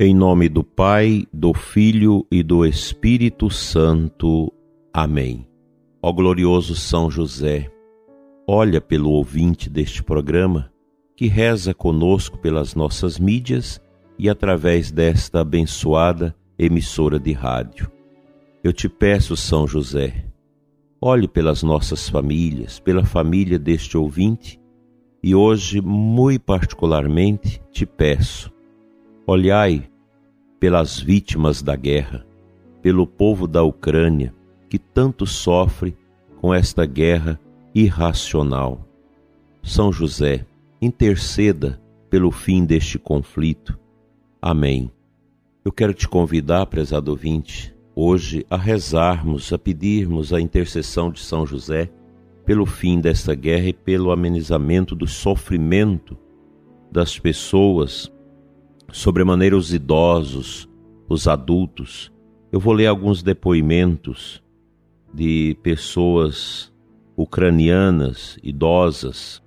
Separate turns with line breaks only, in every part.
Em nome do Pai, do Filho e do Espírito Santo. Amém. Ó glorioso São José, olha pelo ouvinte deste programa que reza conosco pelas nossas mídias e através desta abençoada emissora de rádio. Eu te peço, São José, olhe pelas nossas famílias, pela família deste ouvinte e hoje, muito particularmente, te peço, olhai pelas vítimas da guerra, pelo povo da Ucrânia que tanto sofre com esta guerra irracional. São José, interceda pelo fim deste conflito. Amém. Eu quero te convidar, prezado ouvinte, hoje a rezarmos, a pedirmos a intercessão de São José pelo fim desta guerra e pelo amenizamento do sofrimento das pessoas sobremaneira os idosos, os adultos. Eu vou ler alguns depoimentos de pessoas ucranianas, idosas,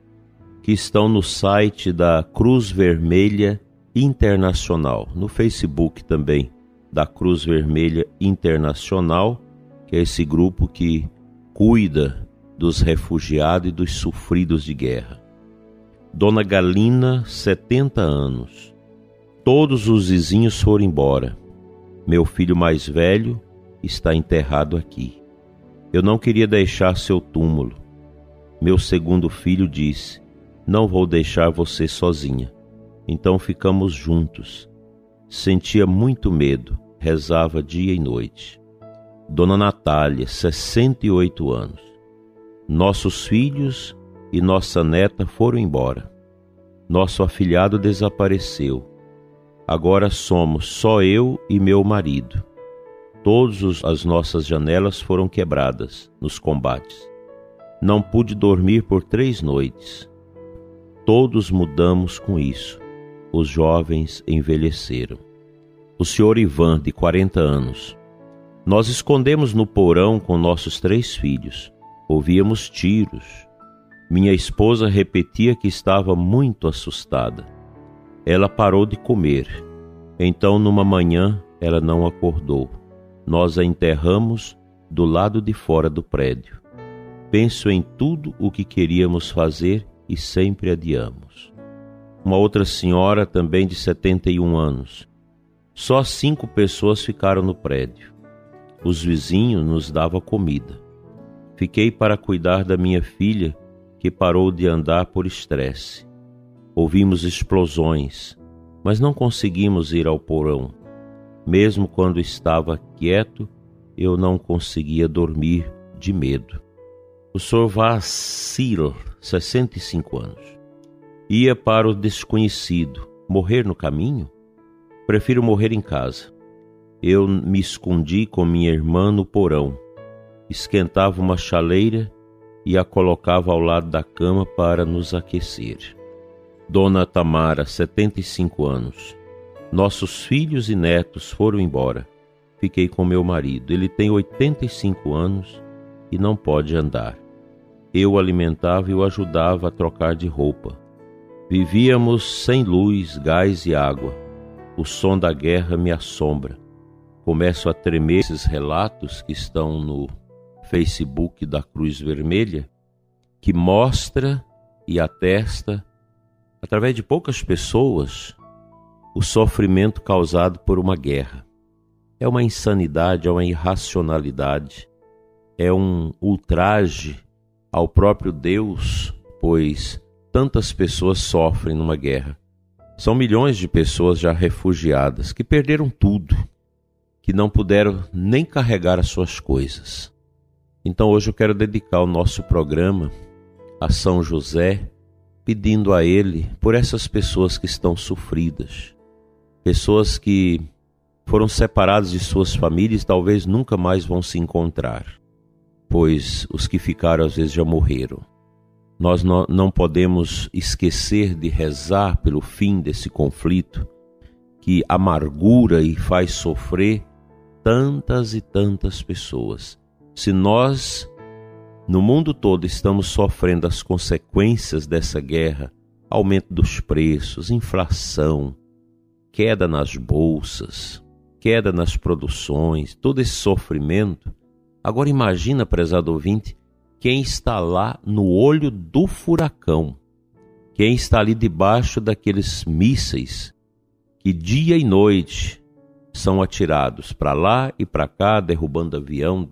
que estão no site da Cruz Vermelha Internacional, no Facebook também, da Cruz Vermelha Internacional, que é esse grupo que cuida dos refugiados e dos sofridos de guerra. Dona Galina, 70 anos, Todos os vizinhos foram embora. Meu filho mais velho está enterrado aqui. Eu não queria deixar seu túmulo. Meu segundo filho disse: Não vou deixar você sozinha. Então ficamos juntos. Sentia muito medo, rezava dia e noite. Dona Natália, 68 anos. Nossos filhos e nossa neta foram embora. Nosso afilhado desapareceu Agora somos só eu e meu marido. Todas as nossas janelas foram quebradas nos combates. Não pude dormir por três noites. Todos mudamos com isso. Os jovens envelheceram. O senhor Ivan, de 40 anos. Nós escondemos no porão com nossos três filhos. Ouvíamos tiros. Minha esposa repetia que estava muito assustada ela parou de comer. Então, numa manhã, ela não acordou. Nós a enterramos do lado de fora do prédio. Penso em tudo o que queríamos fazer e sempre adiamos. Uma outra senhora, também de 71 anos. Só cinco pessoas ficaram no prédio. Os vizinhos nos davam comida. Fiquei para cuidar da minha filha, que parou de andar por estresse. Ouvimos explosões, mas não conseguimos ir ao porão. Mesmo quando estava quieto, eu não conseguia dormir de medo. O Sr. Vassil, 65 anos, ia para o desconhecido. Morrer no caminho? Prefiro morrer em casa. Eu me escondi com minha irmã no porão. Esquentava uma chaleira e a colocava ao lado da cama para nos aquecer. Dona Tamara, 75 anos. Nossos filhos e netos foram embora. Fiquei com meu marido. Ele tem 85 anos e não pode andar. Eu o alimentava e o ajudava a trocar de roupa. Vivíamos sem luz, gás e água. O som da guerra me assombra. Começo a tremer esses relatos que estão no Facebook da Cruz Vermelha, que mostra e atesta através de poucas pessoas, o sofrimento causado por uma guerra. É uma insanidade, é uma irracionalidade, é um ultraje ao próprio Deus, pois tantas pessoas sofrem numa guerra. São milhões de pessoas já refugiadas que perderam tudo, que não puderam nem carregar as suas coisas. Então hoje eu quero dedicar o nosso programa a São José pedindo a Ele por essas pessoas que estão sofridas, pessoas que foram separadas de suas famílias e talvez nunca mais vão se encontrar, pois os que ficaram às vezes já morreram. Nós não podemos esquecer de rezar pelo fim desse conflito que amargura e faz sofrer tantas e tantas pessoas. Se nós no mundo todo estamos sofrendo as consequências dessa guerra, aumento dos preços, inflação, queda nas bolsas, queda nas produções, todo esse sofrimento. Agora imagina, prezado ouvinte, quem está lá no olho do furacão, quem está ali debaixo daqueles mísseis que dia e noite são atirados para lá e para cá, derrubando avião,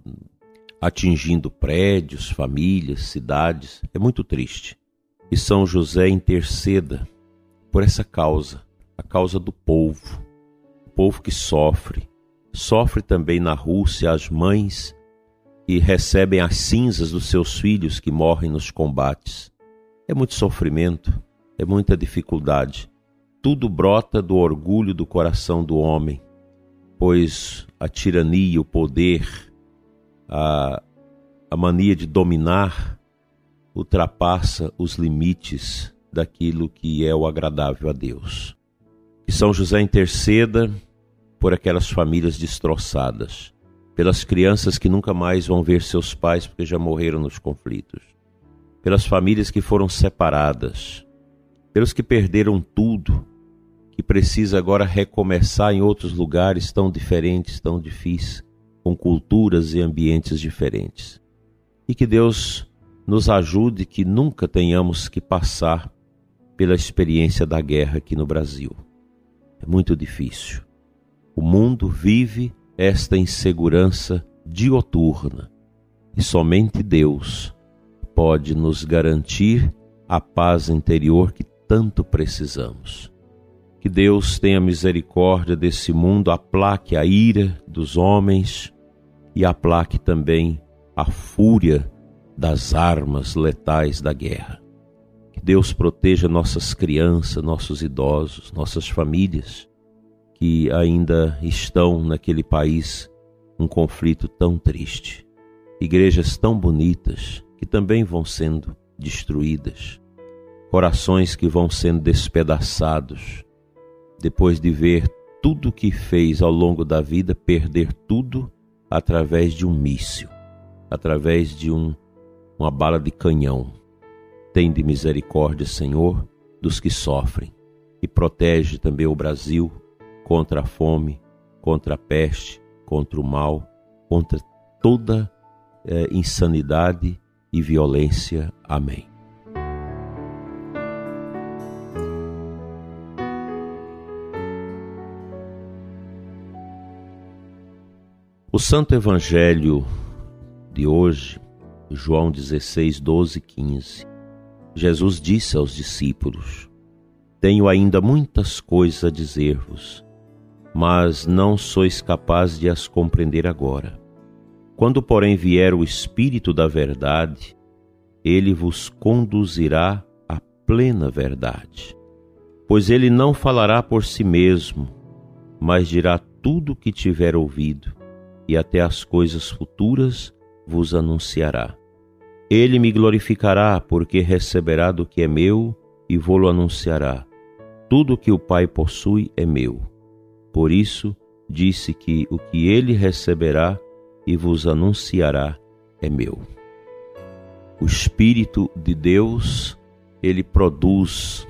atingindo prédios, famílias, cidades. É muito triste. E São José interceda por essa causa, a causa do povo, o povo que sofre. Sofre também na Rússia as mães que recebem as cinzas dos seus filhos que morrem nos combates. É muito sofrimento, é muita dificuldade. Tudo brota do orgulho do coração do homem, pois a tirania, o poder, a, a mania de dominar ultrapassa os limites daquilo que é o agradável a Deus. Que São José interceda por aquelas famílias destroçadas, pelas crianças que nunca mais vão ver seus pais porque já morreram nos conflitos, pelas famílias que foram separadas, pelos que perderam tudo, que precisa agora recomeçar em outros lugares tão diferentes, tão difíceis, com culturas e ambientes diferentes. E que Deus nos ajude que nunca tenhamos que passar pela experiência da guerra aqui no Brasil. É muito difícil. O mundo vive esta insegurança dioturna e somente Deus pode nos garantir a paz interior que tanto precisamos. Que Deus tenha misericórdia desse mundo, aplaque a ira dos homens e aplaque também a fúria das armas letais da guerra. Que Deus proteja nossas crianças, nossos idosos, nossas famílias que ainda estão naquele país um conflito tão triste. Igrejas tão bonitas que também vão sendo destruídas. Corações que vão sendo despedaçados depois de ver tudo que fez ao longo da vida perder tudo através de um míssil, através de um, uma bala de canhão. Tem de misericórdia, Senhor, dos que sofrem e protege também o Brasil contra a fome, contra a peste, contra o mal, contra toda eh, insanidade e violência. Amém. O Santo Evangelho de hoje, João 16, 12 15. Jesus disse aos discípulos: Tenho ainda muitas coisas a dizer-vos, mas não sois capazes de as compreender agora. Quando, porém, vier o Espírito da Verdade, ele vos conduzirá à plena verdade. Pois ele não falará por si mesmo, mas dirá tudo o que tiver ouvido e até as coisas futuras vos anunciará. Ele me glorificará, porque receberá do que é meu e vou-lo anunciará. Tudo que o Pai possui é meu. Por isso disse que o que ele receberá e vos anunciará é meu. O Espírito de Deus, ele produz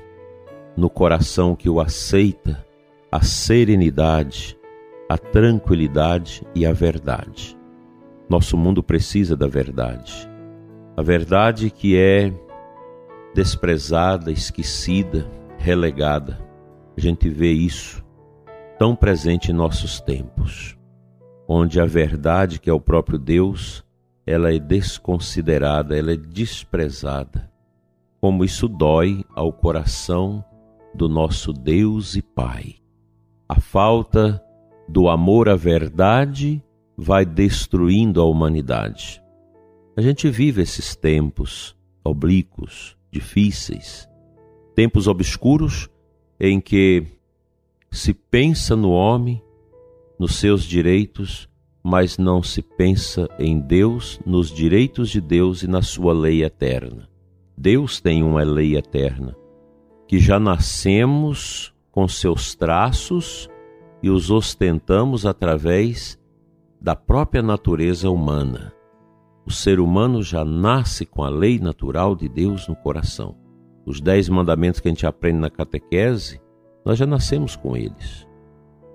no coração que o aceita a serenidade, a tranquilidade e a verdade. Nosso mundo precisa da verdade. A verdade que é desprezada, esquecida, relegada. A gente vê isso tão presente em nossos tempos, onde a verdade, que é o próprio Deus, ela é desconsiderada, ela é desprezada. Como isso dói ao coração do nosso Deus e Pai. A falta do amor à verdade vai destruindo a humanidade. A gente vive esses tempos oblíquos, difíceis, tempos obscuros em que se pensa no homem, nos seus direitos, mas não se pensa em Deus, nos direitos de Deus e na sua lei eterna. Deus tem uma lei eterna, que já nascemos com seus traços e os ostentamos através da própria natureza humana. O ser humano já nasce com a lei natural de Deus no coração. Os dez mandamentos que a gente aprende na catequese, nós já nascemos com eles.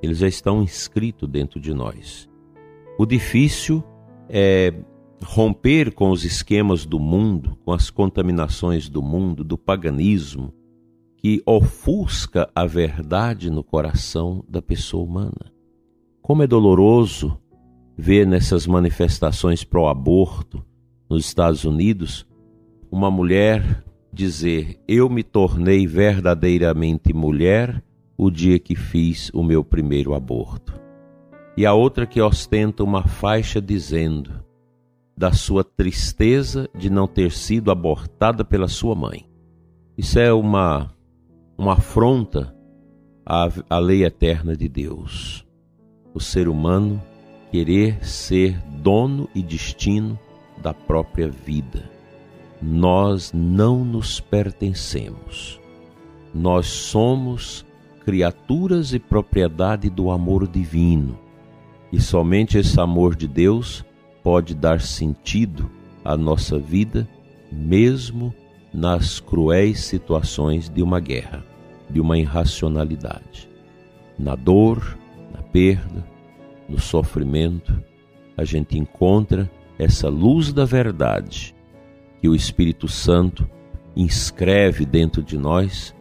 eles já estão inscritos dentro de nós. O difícil é romper com os esquemas do mundo, com as contaminações do mundo, do paganismo, que ofusca a verdade no coração da pessoa humana. Como é doloroso ver nessas manifestações pró-aborto nos Estados Unidos uma mulher dizer: Eu me tornei verdadeiramente mulher o dia que fiz o meu primeiro aborto. E a outra que ostenta uma faixa dizendo da sua tristeza de não ter sido abortada pela sua mãe. Isso é uma, uma afronta à, à lei eterna de Deus. O ser humano querer ser dono e destino da própria vida. Nós não nos pertencemos. Nós somos criaturas e propriedade do amor divino. E somente esse amor de Deus pode dar sentido à nossa vida, mesmo nas cruéis situações de uma guerra, de uma irracionalidade. Na dor, na perda, no sofrimento, a gente encontra essa luz da verdade que o Espírito Santo inscreve dentro de nós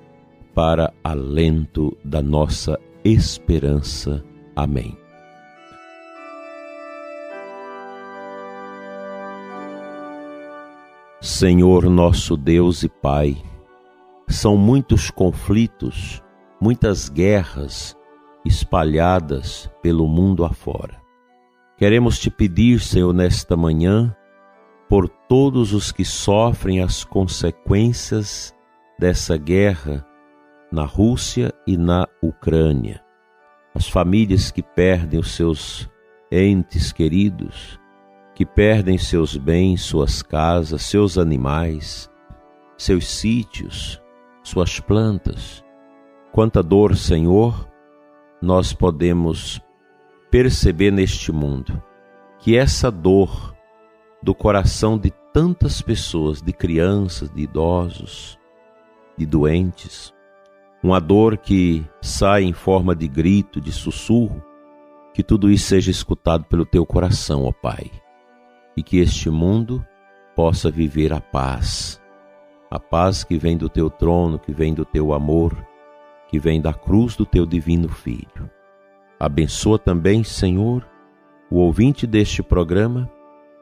para alento da nossa esperança. Amém. Senhor nosso Deus e Pai, são muitos conflitos, muitas guerras, espalhadas pelo mundo afora. Queremos te pedir, Senhor, nesta manhã, por todos os que sofrem as consequências dessa guerra na Rússia e na Ucrânia, as famílias que perdem os seus entes queridos, que perdem seus bens, suas casas, seus animais, seus sítios, suas plantas. Quanta dor, Senhor, nós podemos perceber neste mundo que essa dor do coração de tantas pessoas, de crianças, de idosos, de doentes, uma dor que sai em forma de grito, de sussurro, que tudo isso seja escutado pelo teu coração, ó Pai, e que este mundo possa viver a paz, a paz que vem do teu trono, que vem do teu amor, que vem da cruz do teu divino Filho. Abençoa também, Senhor, o ouvinte deste programa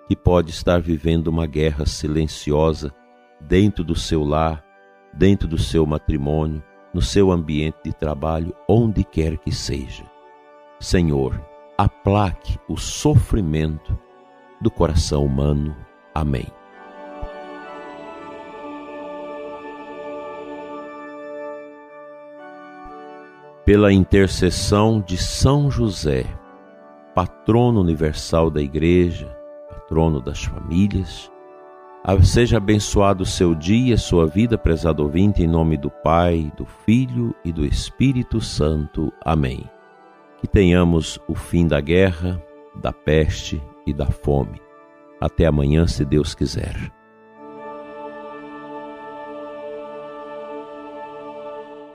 que pode estar vivendo uma guerra silenciosa dentro do seu lar, dentro do seu matrimônio, no seu ambiente de trabalho, onde quer que seja. Senhor, aplaque o sofrimento do coração humano. Amém. pela intercessão de São José, patrono universal da Igreja, patrono das famílias, seja abençoado o seu dia, sua vida, prezado ouvinte, em nome do Pai, do Filho e do Espírito Santo. Amém. Que tenhamos o fim da guerra, da peste e da fome. Até amanhã, se Deus quiser.